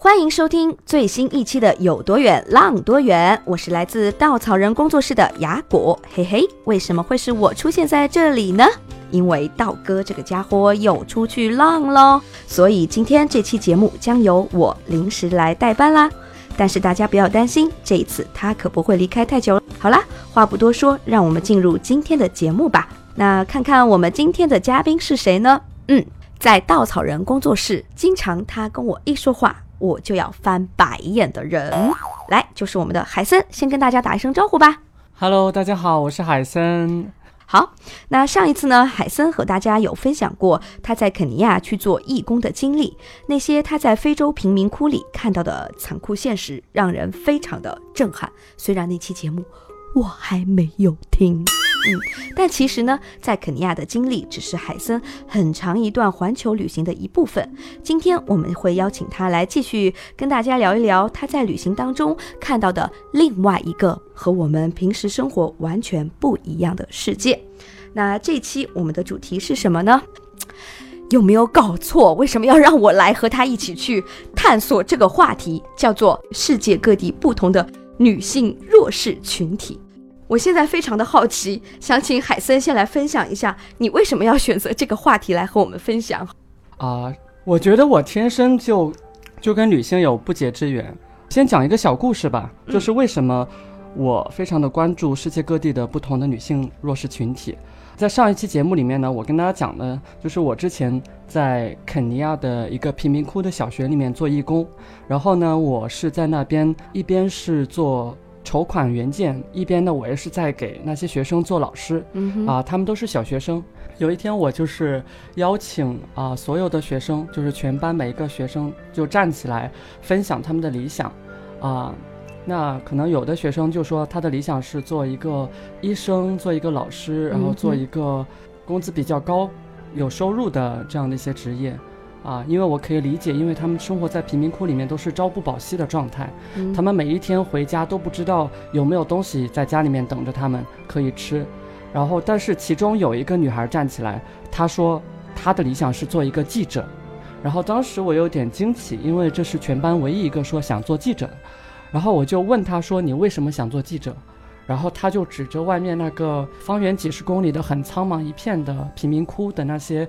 欢迎收听最新一期的《有多远浪多远》，我是来自稻草人工作室的雅果，嘿嘿，为什么会是我出现在这里呢？因为道哥这个家伙又出去浪喽，所以今天这期节目将由我临时来代班啦。但是大家不要担心，这一次他可不会离开太久。好啦，话不多说，让我们进入今天的节目吧。那看看我们今天的嘉宾是谁呢？嗯，在稻草人工作室，经常他跟我一说话，我就要翻白眼的人，来就是我们的海森，先跟大家打一声招呼吧。Hello，大家好，我是海森。好，那上一次呢，海森和大家有分享过他在肯尼亚去做义工的经历，那些他在非洲贫民窟里看到的残酷现实，让人非常的震撼。虽然那期节目我还没有听，嗯，但其实呢，在肯尼亚的经历只是海森很长一段环球旅行的一部分。今天我们会邀请他来继续跟大家聊一聊他在旅行当中看到的另外一个和我们平时生活完全不一样的世界。那这期我们的主题是什么呢？有没有搞错？为什么要让我来和他一起去探索这个话题？叫做世界各地不同的女性弱势群体。我现在非常的好奇，想请海森先来分享一下，你为什么要选择这个话题来和我们分享？啊、我觉得我天生就就跟女性有不解之缘。先讲一个小故事吧，就是为什么我非常的关注世界各地的不同的女性弱势群体。在上一期节目里面呢，我跟大家讲的就是我之前在肯尼亚的一个贫民窟的小学里面做义工，然后呢，我是在那边一边是做筹款援建，一边呢，我也是在给那些学生做老师。嗯，啊，他们都是小学生。有一天，我就是邀请啊所有的学生，就是全班每一个学生就站起来分享他们的理想，啊，那可能有的学生就说他的理想是做一个医生，做一个老师，然后做一个工资比较高、有收入的这样的一些职业。啊，因为我可以理解，因为他们生活在贫民窟里面都是朝不保夕的状态，嗯他们每一天回家都不知道有没有东西在家里面等着他们可以吃。然后，但是其中有一个女孩站起来，她说她的理想是做一个记者。然后当时我有点惊奇，因为这是全班唯一一个说想做记者的。然后我就问她说：“你为什么想做记者？”然后她就指着外面那个方圆几十公里的很苍茫一片的贫民窟的那些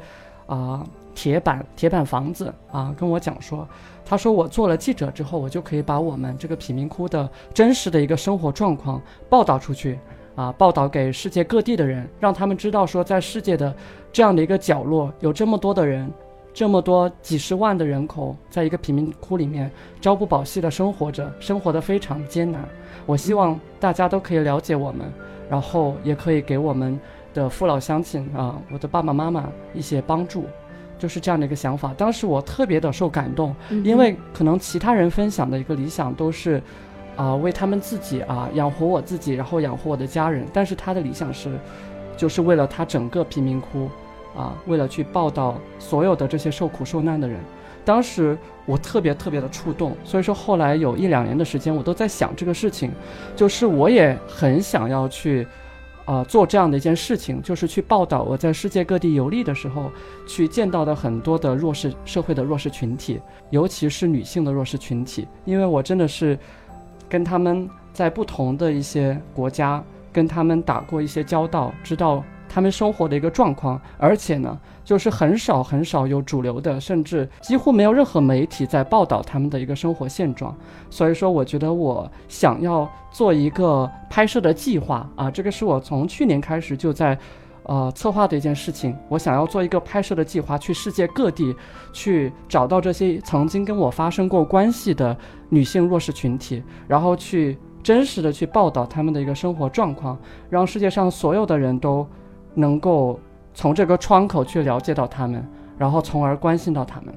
啊、铁板铁板房子啊，跟我讲说，他说我做了记者之后，我就可以把我们这个贫民窟的真实的一个生活状况报道出去。啊，报道给世界各地的人，让他们知道说，在世界的这样的一个角落，有这么多的人，这么多几十万的人口，在一个贫民窟里面朝不保夕的生活着，生活的非常艰难。我希望大家都可以了解我们，然后也可以给我们的父老乡亲啊，我的爸爸妈妈一些帮助，就是这样的一个想法。当时我特别的受感动，嗯因为可能其他人分享的一个理想都是，啊、为他们自己啊养活我自己，然后养活我的家人。但是他的理想是，就是为了他整个贫民窟，啊，为了去报道所有的这些受苦受难的人。当时我特别特别的触动，所以说后来有一两年的时间，我都在想这个事情，就是我也很想要去，啊、做这样的一件事情，就是去报道我在世界各地游历的时候，去见到的很多的弱势社会的弱势群体，尤其是女性的弱势群体，因为我真的是跟他们在不同的一些国家跟他们打过一些交道，知道他们生活的一个状况，而且呢，就是很少很少有主流的，甚至几乎没有任何媒体在报道他们的一个生活现状。所以说，我觉得我想要做一个拍摄的计划啊，这个是我从去年开始就在。呃，策划的一件事情，我想要做一个拍摄的计划，去世界各地去找到这些曾经跟我发生过关系的女性弱势群体，然后去真实的去报道他们的一个生活状况，让世界上所有的人都能够从这个窗口去了解到他们，然后从而关心到他们。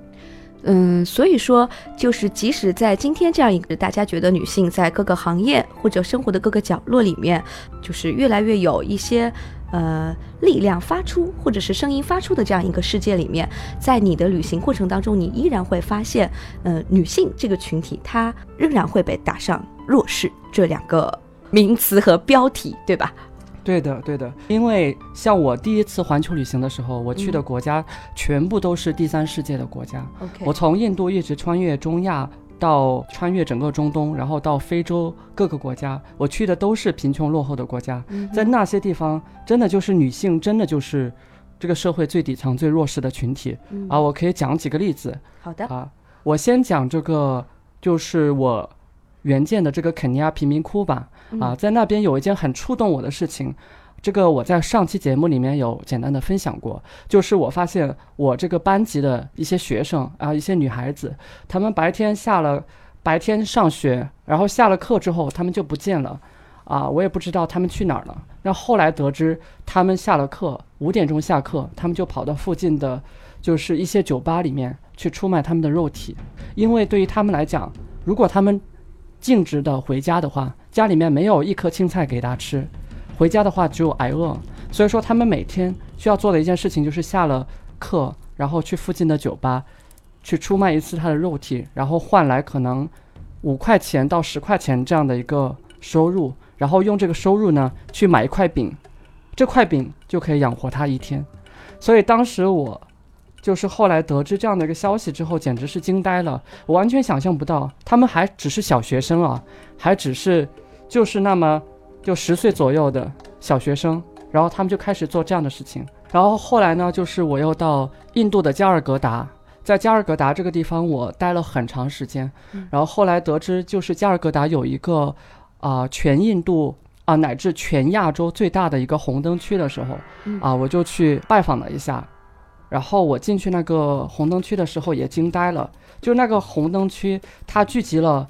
嗯，所以说，就是即使在今天这样一个大家觉得女性在各个行业或者生活的各个角落里面，就是越来越有一些呃力量发出，或者是声音发出的这样一个世界里面，在你的旅行过程当中，你依然会发现，呃，女性这个群体她仍然会被打上弱势这两个名词和标题，对吧？对的，对的，因为像我第一次环球旅行的时候，我去的国家全部都是第三世界的国家。我从印度一直穿越中亚，到穿越整个中东，然后到非洲各个国家，我去的都是贫穷落后的国家。在那些地方，真的就是女性，真的就是这个社会最底层、最弱势的群体。啊！我可以讲几个例子。好的，啊，我先讲这个，就是我原件的这个肯尼亚贫民窟吧。啊，在那边有一件很触动我的事情，这个我在上期节目里面有简单的分享过，就是我发现我这个班级的一些学生啊，一些女孩子，她们白天下了白天上学，然后下了课之后，她们就不见了，啊，我也不知道她们去哪儿了。那后来得知，她们下了课五点钟下课，她们就跑到附近的，就是一些酒吧里面去出卖她们的肉体，因为对于她们来讲，如果她们径直的回家的话，家里面没有一颗青菜给他吃，回家的话只有挨饿。所以说，他们每天需要做的一件事情就是下了课，然后去附近的酒吧，去出卖一次他的肉体，然后换来可能五块钱到十块钱这样的一个收入，然后用这个收入呢去买一块饼，这块饼就可以养活他一天。所以当时我。就是后来得知这样的一个消息之后，简直是惊呆了。我完全想象不到，他们还只是小学生啊，还只是就是那么就十岁左右的小学生，然后他们就开始做这样的事情。然后后来呢，就是我又到印度的加尔各答，在加尔各答这个地方我待了很长时间。然后后来得知，就是加尔各答有一个啊全印度啊乃至全亚洲最大的一个红灯区的时候，啊我就去拜访了一下。然后我进去那个红灯区的时候也惊呆了，就那个红灯区，它聚集了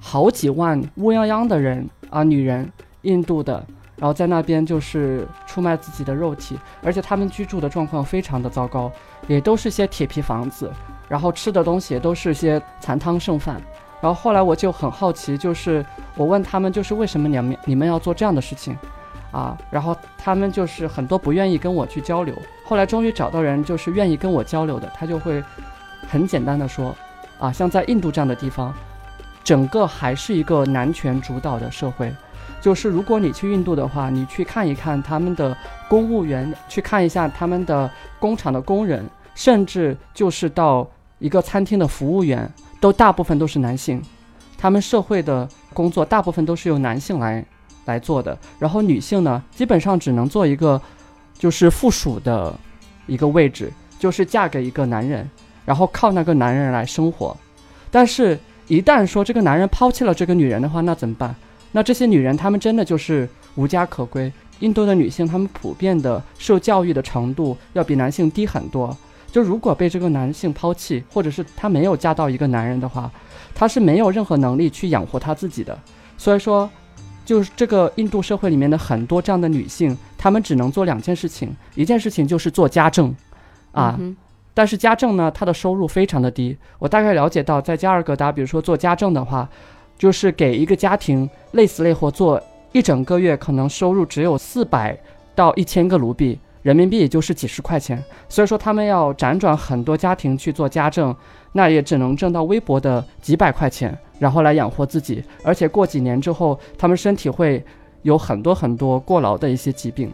好几万乌泱泱的人啊，女人，印度的，然后在那边就是出卖自己的肉体，而且他们居住的状况非常的糟糕，也都是些铁皮房子，然后吃的东西也都是些残汤剩饭。然后后来我就很好奇，就是我问他们，就是为什么你们你们要做这样的事情？啊，然后他们就是很多不愿意跟我去交流，后来终于找到人，就是愿意跟我交流的，他就会很简单的说，啊，像在印度这样的地方，整个还是一个男权主导的社会，就是如果你去印度的话，你去看一看他们的公务员，去看一下他们的工厂的工人，甚至就是到一个餐厅的服务员，都大部分都是男性，他们社会的工作大部分都是由男性来。来做的，然后女性呢，基本上只能做一个，就是附属的一个位置，就是嫁给一个男人，然后靠那个男人来生活。但是，一旦说这个男人抛弃了这个女人的话，那怎么办？那这些女人她们真的就是无家可归。印度的女性她们普遍的受教育的程度要比男性低很多。就如果被这个男性抛弃，或者是她没有嫁到一个男人的话，她是没有任何能力去养活她自己的。所以说。就是这个印度社会里面的很多这样的女性，她们只能做两件事情，一件事情就是做家政，啊，但是家政呢，她的收入非常的低。我大概了解到，在加尔各答，比如说做家政的话，就是给一个家庭累死累活做一整个月，可能收入只有四百到一千个卢比，人民币也就是几十块钱。所以说，他们要辗转很多家庭去做家政，那也只能挣到微薄的几百块钱。然后来养活自己，而且过几年之后，他们身体会有很多很多过劳的一些疾病。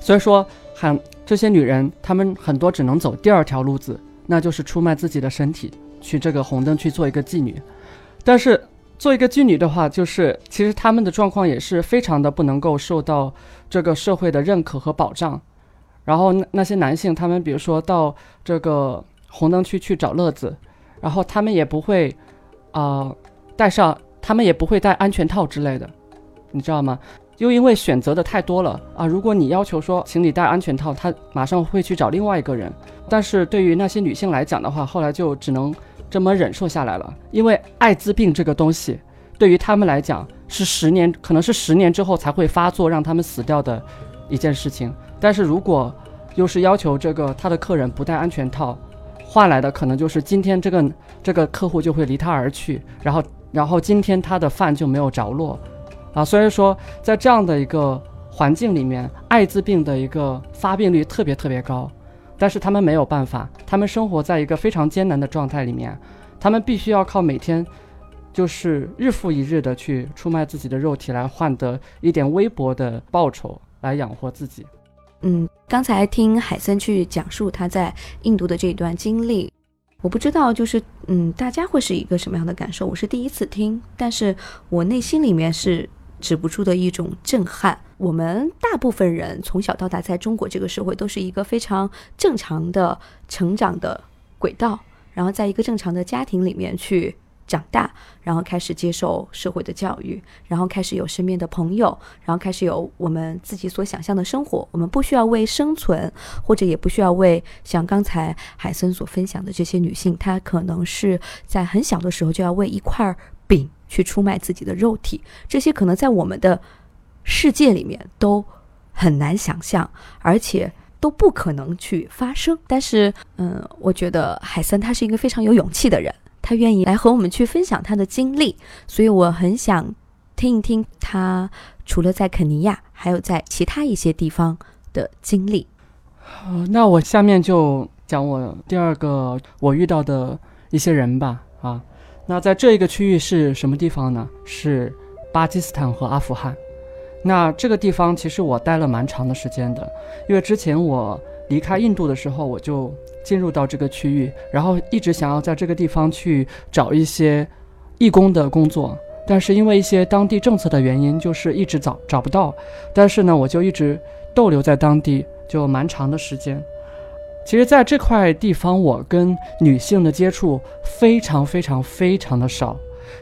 所以说，很这些女人，她们很多只能走第二条路子，那就是出卖自己的身体，去这个红灯去做一个妓女。但是做一个妓女的话，就是其实她们的状况也是非常的不能够受到这个社会的认可和保障。然后那那些男性，他们比如说到这个红灯区去找乐子，然后他们也不会。啊，戴上他们也不会戴安全套之类的，你知道吗？又因为选择的太多了啊！如果你要求说，请你戴安全套，他马上会去找另外一个人。但是对于那些女性来讲的话，后来就只能这么忍受下来了。因为艾滋病这个东西，对于他们来讲是十年，可能是十年之后才会发作，让他们死掉的一件事情。但是如果又是要求这个他的客人不戴安全套，换来的可能就是今天这个这个客户就会离他而去，然后然后今天他的饭就没有着落，啊，所以说在这样的一个环境里面，艾滋病的一个发病率特别特别高，但是他们没有办法，他们生活在一个非常艰难的状态里面，他们必须要靠每天就是日复一日的去出卖自己的肉体来换得一点微薄的报酬来养活自己。嗯，刚才听海森去讲述他在印度的这一段经历，我不知道就是嗯，大家会是一个什么样的感受？我是第一次听，但是我内心里面是止不住的一种震撼。我们大部分人从小到大在中国这个社会都是一个非常正常的成长的轨道，然后在一个正常的家庭里面去。长大，然后开始接受社会的教育，然后开始有身边的朋友，然后开始有我们自己所想象的生活。我们不需要为生存，或者也不需要为像刚才海森所分享的这些女性，她可能是在很小的时候就要为一块饼去出卖自己的肉体。这些可能在我们的世界里面都很难想象，而且都不可能去发生。但是，嗯，我觉得海森他是一个非常有勇气的人。他愿意来和我们去分享他的经历，所以我很想听一听他除了在肯尼亚，还有在其他一些地方的经历。呃，那我下面就讲我第二个我遇到的一些人吧。啊，那在这一个区域是什么地方呢？是巴基斯坦和阿富汗。那这个地方其实我待了蛮长的时间的，因为之前我离开印度的时候，我就。进入到这个区域，然后一直想要在这个地方去找一些义工的工作，但是因为一些当地政策的原因，就是一直找找不到。但是呢，我就一直逗留在当地，就蛮长的时间。其实，在这块地方，我跟女性的接触非常非常非常的少，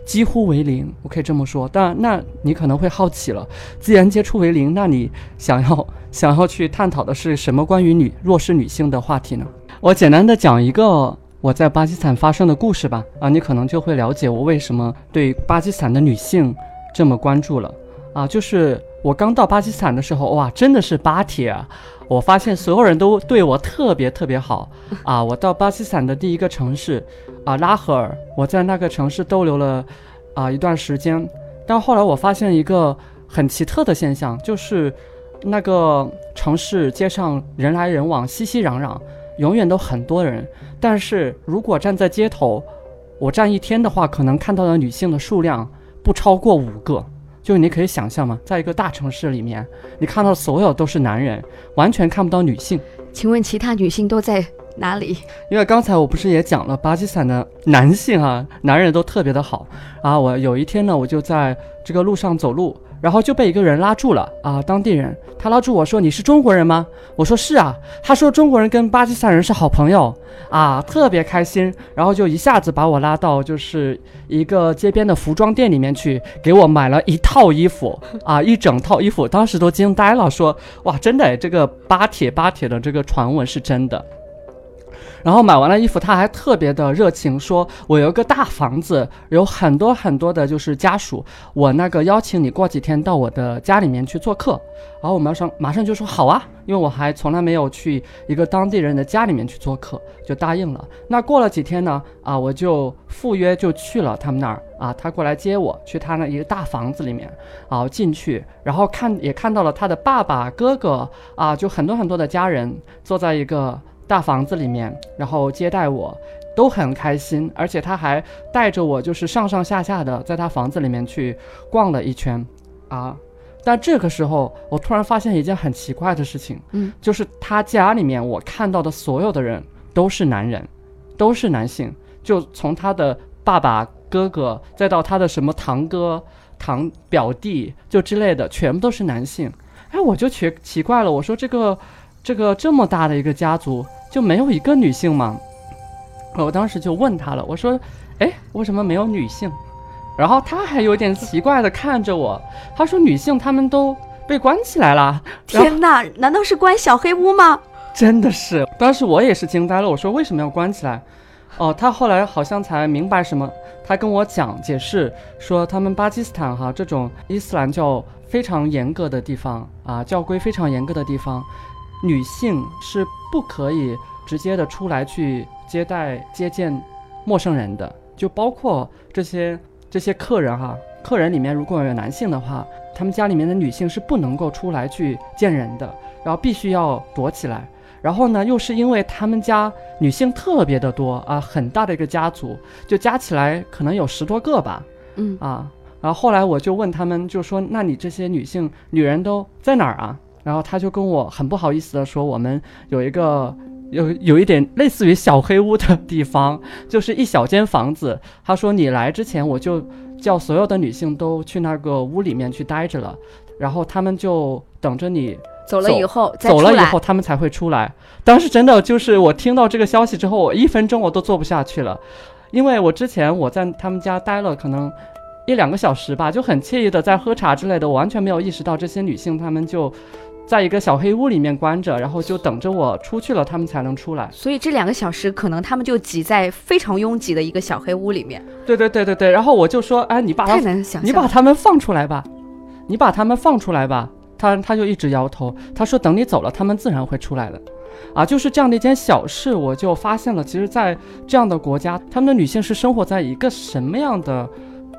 几乎为零，我可以这么说。但那你可能会好奇了，既然接触为零，那你想要想要去探讨的是什么关于女弱势女性的话题呢？我简单的讲一个我在巴基斯坦发生的故事吧，啊，你可能就会了解我为什么对巴基斯坦的女性这么关注了，啊，就是我刚到巴基斯坦的时候，哇，真的是巴铁啊！我发现所有人都对我特别特别好，啊，我到巴基斯坦的第一个城市，啊，拉合尔，我在那个城市逗留了，啊，一段时间，但后来我发现一个很奇特的现象，就是那个城市街上人来人往，熙熙攘攘。永远都很多人，但是如果站在街头，我站一天的话，可能看到的女性的数量不超过五个。就你可以想象吗？在一个大城市里面，你看到所有都是男人，完全看不到女性。请问其他女性都在哪里？因为刚才我不是也讲了，巴基斯坦的男性啊，男人都特别的好啊。我有一天呢，我就在这个路上走路。然后就被一个人拉住了啊，当地人，他拉住我说：“你是中国人吗？”我说：“是啊。”他说：“中国人跟巴基斯坦人是好朋友啊，特别开心。”然后就一下子把我拉到就是一个街边的服装店里面去，给我买了一套衣服啊，一整套衣服，当时都惊呆了，说：“哇，真的，这个巴铁巴铁的这个传闻是真的。”然后买完了衣服，他还特别的热情，说我有一个大房子，有很多很多的，就是家属，我那个邀请你过几天到我的家里面去做客。然后我马上马上就说好啊，因为我还从来没有去一个当地人的家里面去做客，就答应了。那过了几天呢，啊，我就赴约就去了他们那儿啊，他过来接我去他那一个大房子里面，啊进去，然后看也看到了他的爸爸、哥哥啊，就很多很多的家人坐在一个。大房子里面，然后接待我，都很开心，而且他还带着我，就是上上下下的在他房子里面去逛了一圈，啊！但这个时候，我突然发现一件很奇怪的事情，嗯，就是他家里面我看到的所有的人都是男人，都是男性，就从他的爸爸、哥哥，再到他的什么堂哥、堂表弟，就之类的，全部都是男性。哎，我就奇奇怪了，我说这个这个这么大的一个家族。就没有一个女性吗？我当时就问他了，我说：“哎，为什么没有女性？”然后他还有点奇怪的看着我，他说：“女性他们都被关起来了。”天哪，难道是关小黑屋吗？真的是，当时我也是惊呆了。我说：“为什么要关起来？”哦，他后来好像才明白什么，他跟我讲解释说，他们巴基斯坦哈这种伊斯兰教非常严格的地方啊，教规非常严格的地方。女性是不可以直接的出来去接待接见陌生人的，就包括这些这些客人哈，客人里面如果有男性的话，他们家里面的女性是不能够出来去见人的，然后必须要躲起来。然后呢，又是因为他们家女性特别的多啊，很大的一个家族，就加起来可能有十多个吧，嗯啊。然后后来我就问他们，就说那你这些女性女人都在哪儿啊？然后他就跟我很不好意思的说，我们有一个有有一点类似于小黑屋的地方，就是一小间房子。他说你来之前我就叫所有的女性都去那个屋里面去待着了，然后他们就等着你走了以后走了以后，他们才会出来。当时真的就是我听到这个消息之后，我一分钟我都坐不下去了，因为我之前我在他们家待了可能一两个小时吧，就很惬意的在喝茶之类的，我完全没有意识到这些女性她们就在一个小黑屋里面关着，然后就等着我出去了，他们才能出来。所以这两个小时可能他们就挤在非常拥挤的一个小黑屋里面，对对对对对，然后我就说，哎，你把他太难想象。你把他们放出来吧，你把他们放出来吧。他他就一直摇头，他说等你走了，他们自然会出来的。啊，就是这样的一件小事，我就发现了，其实，在这样的国家，他们的女性是生活在一个什么样的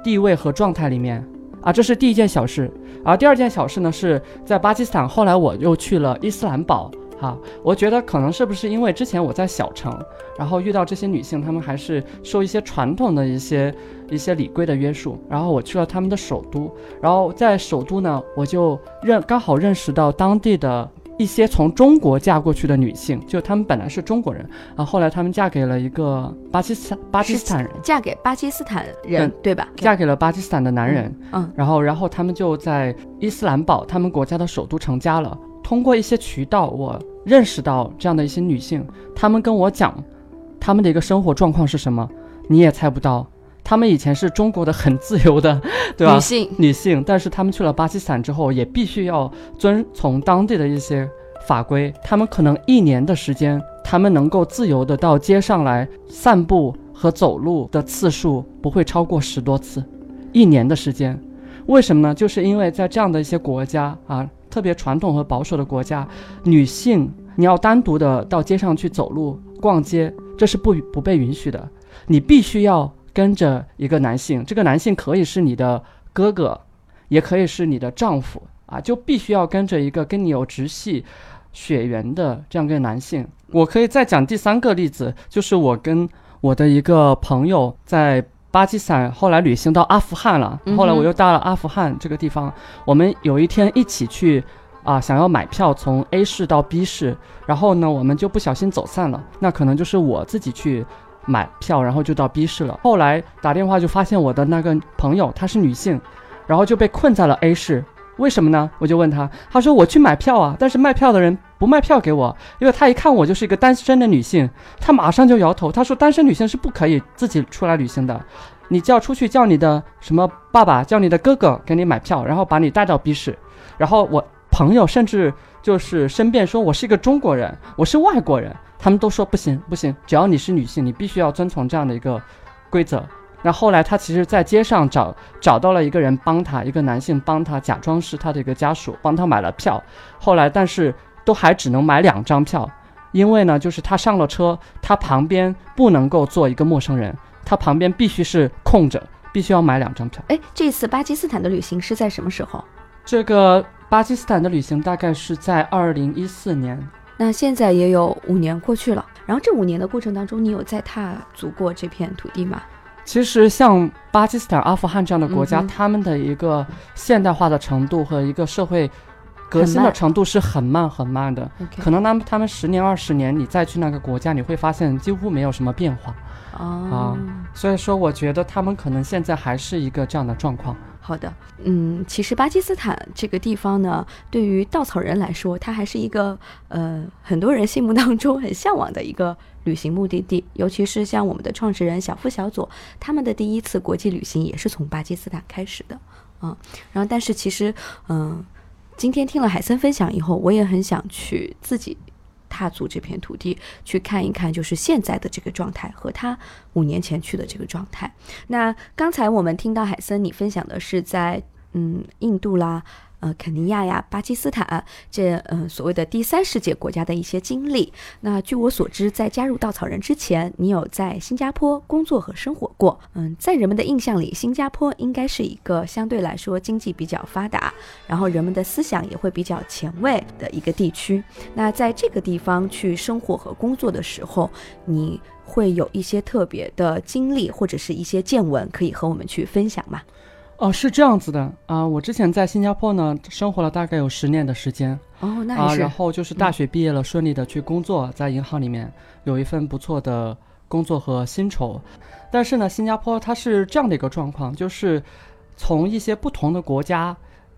地位和状态里面啊？这是第一件小事。而第二件小事呢，是在巴基斯坦，后来我又去了伊斯兰堡。哈，我觉得可能是不是因为之前我在小城，然后遇到这些女性，她们还是受一些传统的一些一些礼规的约束。然后我去了他们的首都，然后在首都呢，我就认刚好认识到当地的一些从中国嫁过去的女性，就她们本来是中国人，啊，后来她们嫁给了一个巴基斯坦巴基斯坦人，嫁给巴基斯坦人，嗯对吧？嫁给了巴基斯坦的男人，嗯，然后然后他们就在伊斯兰堡，他们国家的首都成家了。通过一些渠道，我认识到这样的一些女性，她们跟我讲，她们的一个生活状况是什么，你也猜不到。她们以前是中国的很自由的，对吧？女性女性，但是她们去了巴基斯坦之后，也必须要遵从当地的一些法规。她们可能一年的时间，她们能够自由的到街上来散步和走路的次数不会超过十多次，一年的时间。为什么呢？就是因为在这样的一些国家啊，特别传统和保守的国家，女性你要单独的到街上去走路、逛街，这是不不被允许的。你必须要跟着一个男性，这个男性可以是你的哥哥，也可以是你的丈夫啊，就必须要跟着一个跟你有直系血缘的这样一个男性。我可以再讲第三个例子，就是我跟我的一个朋友在巴基斯坦，后来旅行到阿富汗了，后来我又到了阿富汗这个地方，我们有一天一起去。啊，想要买票从 A 市到 B 市，然后呢，我们就不小心走散了。那可能就是我自己去买票，然后就到 B 市了。后来打电话就发现我的那个朋友她是女性，然后就被困在了 A 市。为什么呢？我就问他，他说我去买票啊，但是卖票的人不卖票给我，因为他一看我就是一个单身的女性，他马上就摇头，他说单身女性是不可以自己出来旅行的，你叫出去叫你的什么爸爸，叫你的哥哥给你买票，然后把你带到 B 市。然后我朋友甚至就是申辩说我是一个中国人，我是外国人，他们都说不行不行，只要你是女性，你必须要遵从这样的一个规则。那后来他其实，在街上找找到了一个人帮他，一个男性帮他，假装是他的一个家属，帮他买了票。后来，但是都还只能买两张票，因为呢，就是他上了车，他旁边不能够坐一个陌生人，他旁边必须是空着，必须要买两张票。哎，这次巴基斯坦的旅行是在什么时候？这个巴基斯坦的旅行大概是在二零一四年，那现在也有五年过去了，然后这五年的过程当中，你有再踏足过这片土地吗？其实像巴基斯坦、阿富汗这样的国家，嗯他们的一个现代化的程度和一个社会革新的程度是很慢很慢的。可能他们他们十年二十年，你再去那个国家，你会发现几乎没有什么变化。哦，所以说，我觉得他们可能现在还是一个这样的状况。好的，嗯，其实巴基斯坦这个地方呢，对于稻草人来说，它还是一个呃很多人心目当中很向往的一个旅行目的地。尤其是像我们的创始人小夫小左，他们的第一次国际旅行也是从巴基斯坦开始的，嗯，然后但是其实，嗯、今天听了海森分享以后，我也很想去自己踏足这片土地，去看一看，就是现在的这个状态和他五年前去的这个状态。那刚才我们听到海森你分享的是在嗯印度啦，呃肯尼亚呀、巴基斯坦这呃所谓的第三世界国家的一些经历。那据我所知，在加入稻草人之前，你有在新加坡工作和生活过。嗯，在人们的印象里，新加坡应该是一个相对来说经济比较发达，然后人们的思想也会比较前卫的一个地区。那在这个地方去生活和工作的时候，你会有一些特别的经历或者是一些见闻可以和我们去分享吗？哦，是这样子的啊，我之前在新加坡呢生活了大概有十年的时间哦，那啊，然后就是大学毕业了，顺利的去工作，在银行里面有一份不错的工作和薪酬。但是呢，新加坡它是这样的一个状况，就是从一些不同的国家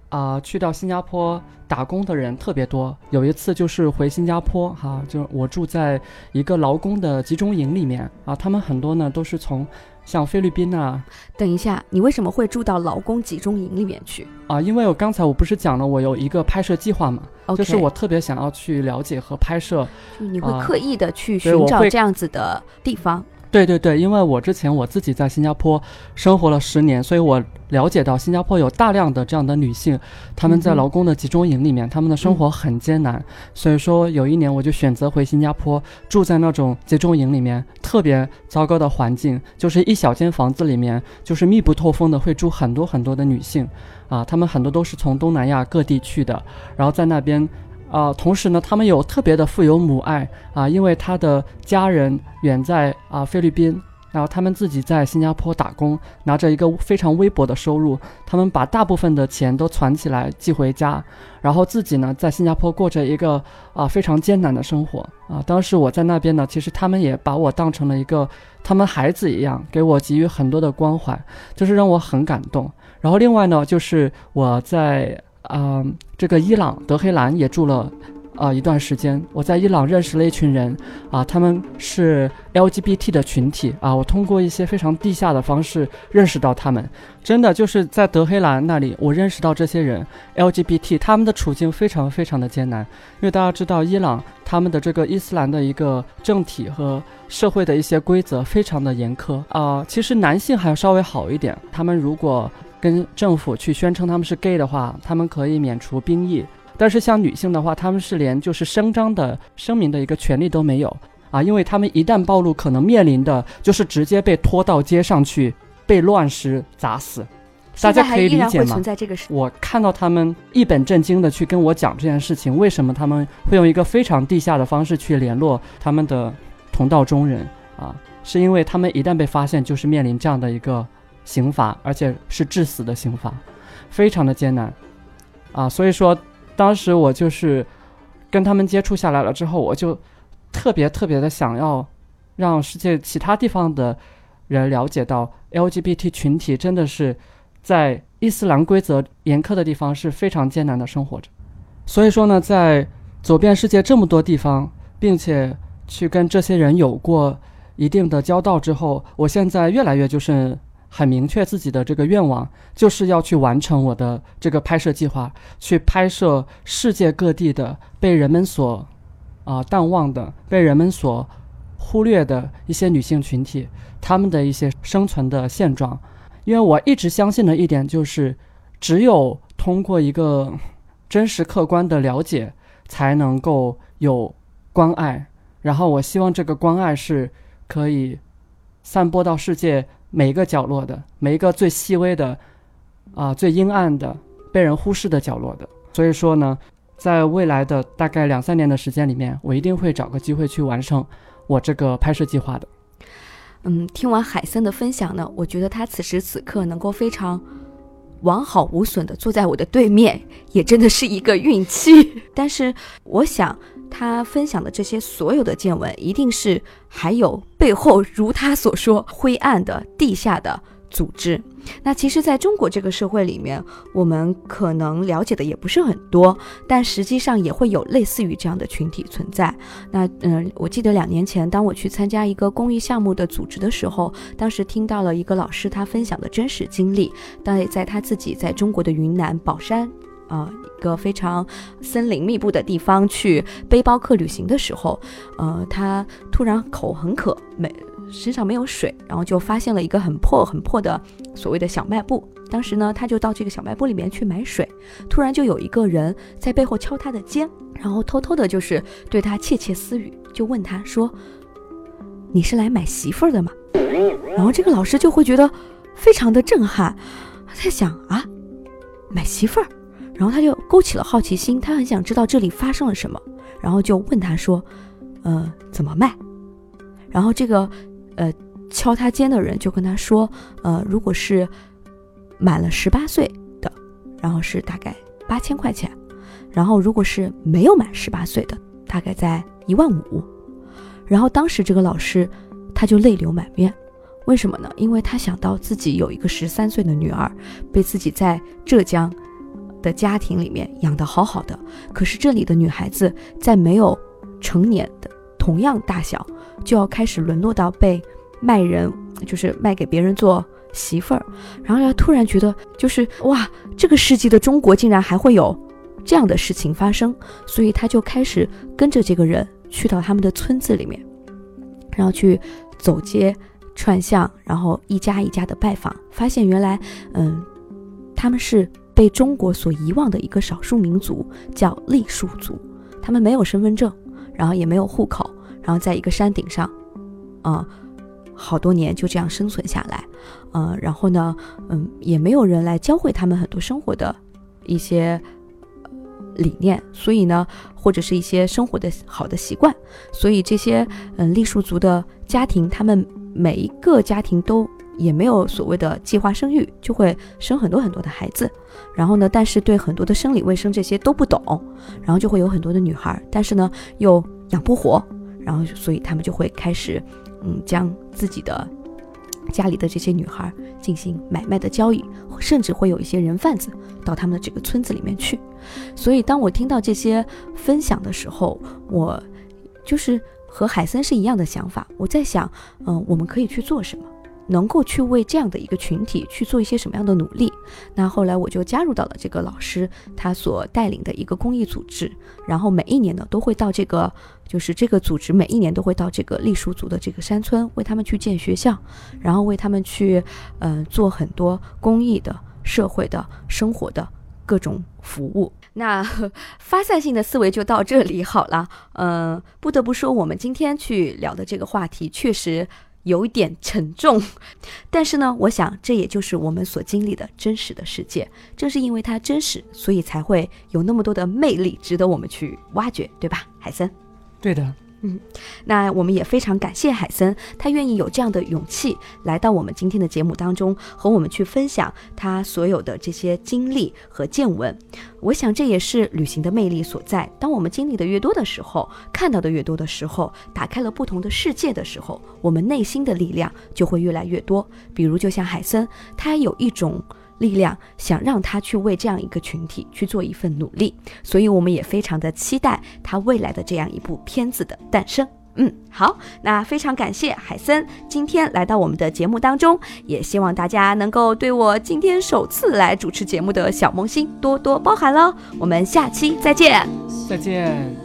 啊、去到新加坡打工的人特别多。有一次就是回新加坡哈、就我住在一个劳工的集中营里面啊，他们很多呢都是从像菲律宾啊等一下，你为什么会住到劳工集中营里面去啊，因为我刚才我不是讲了我有一个拍摄计划嘛。就是我特别想要去了解和拍摄。就你会啊刻意的去寻找这样子的地方。对对对，因为我之前我自己在新加坡生活了十年，所以我了解到新加坡有大量的这样的女性，她们在劳工的集中营里面，她们的生活很艰难。所以说有一年我就选择回新加坡，住在那种集中营里面，特别糟糕的环境，就是一小间房子里面，就是密不透风的，会住很多很多的女性，啊，她们很多都是从东南亚各地去的，然后在那边。啊、同时呢，他们有特别的富有母爱啊，因为他的家人远在啊菲律宾，然后他们自己在新加坡打工，拿着一个非常微薄的收入，他们把大部分的钱都存起来寄回家，然后自己呢在新加坡过着一个啊非常艰难的生活啊。当时我在那边呢，其实他们也把我当成了一个他们孩子一样，给我给予很多的关怀，就是让我很感动。然后另外呢，就是我在啊、这个伊朗德黑兰也住了。啊、一段时间，我在伊朗认识了一群人，啊，他们是 LGBT 的群体啊，我通过一些非常地下的方式认识到他们，真的就是在德黑兰那里，我认识到这些人 LGBT，他们的处境非常非常的艰难，因为大家知道伊朗他们的这个伊斯兰的一个政体和社会的一些规则非常的严苛啊、其实男性还稍微好一点，他们如果跟政府去宣称他们是 gay 的话，他们可以免除兵役。但是像女性的话，他们是连就是声张的声明的一个权利都没有啊，因为他们一旦暴露，可能面临的就是直接被拖到街上去，被乱石砸死。大家可以理解吗。我看到他们一本正经的去跟我讲这件事情，为什么他们会用一个非常地下的方式去联络他们的同道中人啊？是因为他们一旦被发现，就是面临这样的一个刑罚，而且是致死的刑罚，非常的艰难啊。所以说，当时我就是跟他们接触下来了之后，我就特别特别的想要让世界其他地方的人了解到 LGBT 群体真的是在伊斯兰规则严苛的地方是非常艰难的生活着。所以说呢，在走遍世界这么多地方，并且去跟这些人有过一定的交道之后，我现在越来越就是很明确自己的这个愿望，就是要去完成我的这个拍摄计划，去拍摄世界各地的被人们所啊、淡忘的、被人们所忽略的一些女性群体，她们的一些生存的现状。因为我一直相信的一点就是，只有通过一个真实客观的了解，才能够有关爱。然后我希望这个关爱是可以散播到世界每一个角落的，每一个最细微的、啊、最阴暗的、被人忽视的角落的。所以说呢，在未来的大概两三年的时间里面，我一定会找个机会去完成我这个拍摄计划的。嗯，听完海森的分享呢，我觉得他此时此刻能够非常完好无损的坐在我的对面，也真的是一个运气。但是我想，他分享的这些所有的见闻，一定是还有背后如他所说灰暗的地下的组织。那其实，在中国这个社会里面，我们可能了解的也不是很多，但实际上也会有类似于这样的群体存在。那嗯，我记得两年前，当我去参加一个公益项目的组织的时候，当时听到了一个老师他分享的真实经历，当也在他自己在中国的云南保山。啊、一个非常森林密布的地方去背包客旅行的时候，呃，他突然口很渴，没身上没有水，然后就发现了一个很破很破的所谓的小卖部。当时呢，他就到这个小卖部里面去买水，突然就有一个人在背后敲他的肩，然后偷偷的就是对他窃窃私语，就问他说：“你是来买媳妇儿的吗？”然后这个老师就会觉得非常的震撼，他在想啊，买媳妇儿，然后他就勾起了好奇心，他很想知道这里发生了什么，然后就问他说：“呃，怎么卖？”然后这个呃敲他肩的人就跟他说：“呃，如果是。”满了十八岁的，然后是大概八千块钱，然后如果是没有满十八岁的，大概在一万五。然后当时这个老师他就泪流满面，为什么呢？因为他想到自己有一个十三岁的女儿，被自己在浙江的家庭里面养得好好的，可是这里的女孩子在没有成年的同样大小，就要开始沦落到被卖人，就是卖给别人做。媳妇儿，然后他突然觉得，就是哇，这个世纪的中国竟然还会有这样的事情发生，所以他就开始跟着这个人去到他们的村子里面，然后去走街串巷，然后一家一家的拜访，发现原来，嗯，他们是被中国所遗忘的一个少数民族，叫傈僳族，他们没有身份证，然后也没有户口，然后在一个山顶上，啊。好多年就这样生存下来，呃，然后呢，嗯，也没有人来教会他们很多生活的一些理念，所以呢，或者是一些生活的好的习惯，所以这些嗯傈僳族的家庭，他们每一个家庭都也没有所谓的计划生育，就会生很多很多的孩子，然后呢，但是对很多的生理卫生这些都不懂，然后就会有很多的女孩，但是呢又养不活，然后所以他们就会开始。嗯，将自己的家里的这些女孩进行买卖的交易，甚至会有一些人贩子到他们的这个村子里面去。所以，当我听到这些分享的时候，我就是和海森是一样的想法。我在想，嗯，我们可以去做什么？能够去为这样的一个群体去做一些什么样的努力？那后来我就加入到了这个老师他所带领的一个公益组织，然后每一年呢都会到这个，就是这个组织每一年都会到这个傈僳族的这个山村为他们去建学校，然后为他们去，嗯，做很多公益的、社会的、生活的各种服务。那发散性的思维就到这里好了。嗯，不得不说，我们今天去聊的这个话题确实。有一点沉重，但是呢，我想这也就是我们所经历的真实的世界。正是因为它真实，所以才会有那么多的魅力值得我们去挖掘，对吧，海森？对的。嗯，那我们也非常感谢海森，他愿意有这样的勇气来到我们今天的节目当中，和我们去分享他所有的这些经历和见闻。我想这也是旅行的魅力所在。当我们经历的越多的时候，看到的越多的时候，打开了不同的世界的时候，我们内心的力量就会越来越多。比如，就像海森，他有一种。力量想让他去为这样一个群体去做一份努力，所以我们也非常的期待他未来的这样一部片子的诞生。嗯，好，那非常感谢海森今天来到我们的节目当中，也希望大家能够对我今天首次来主持节目的小萌新多多包涵喽。我们下期再见，再见。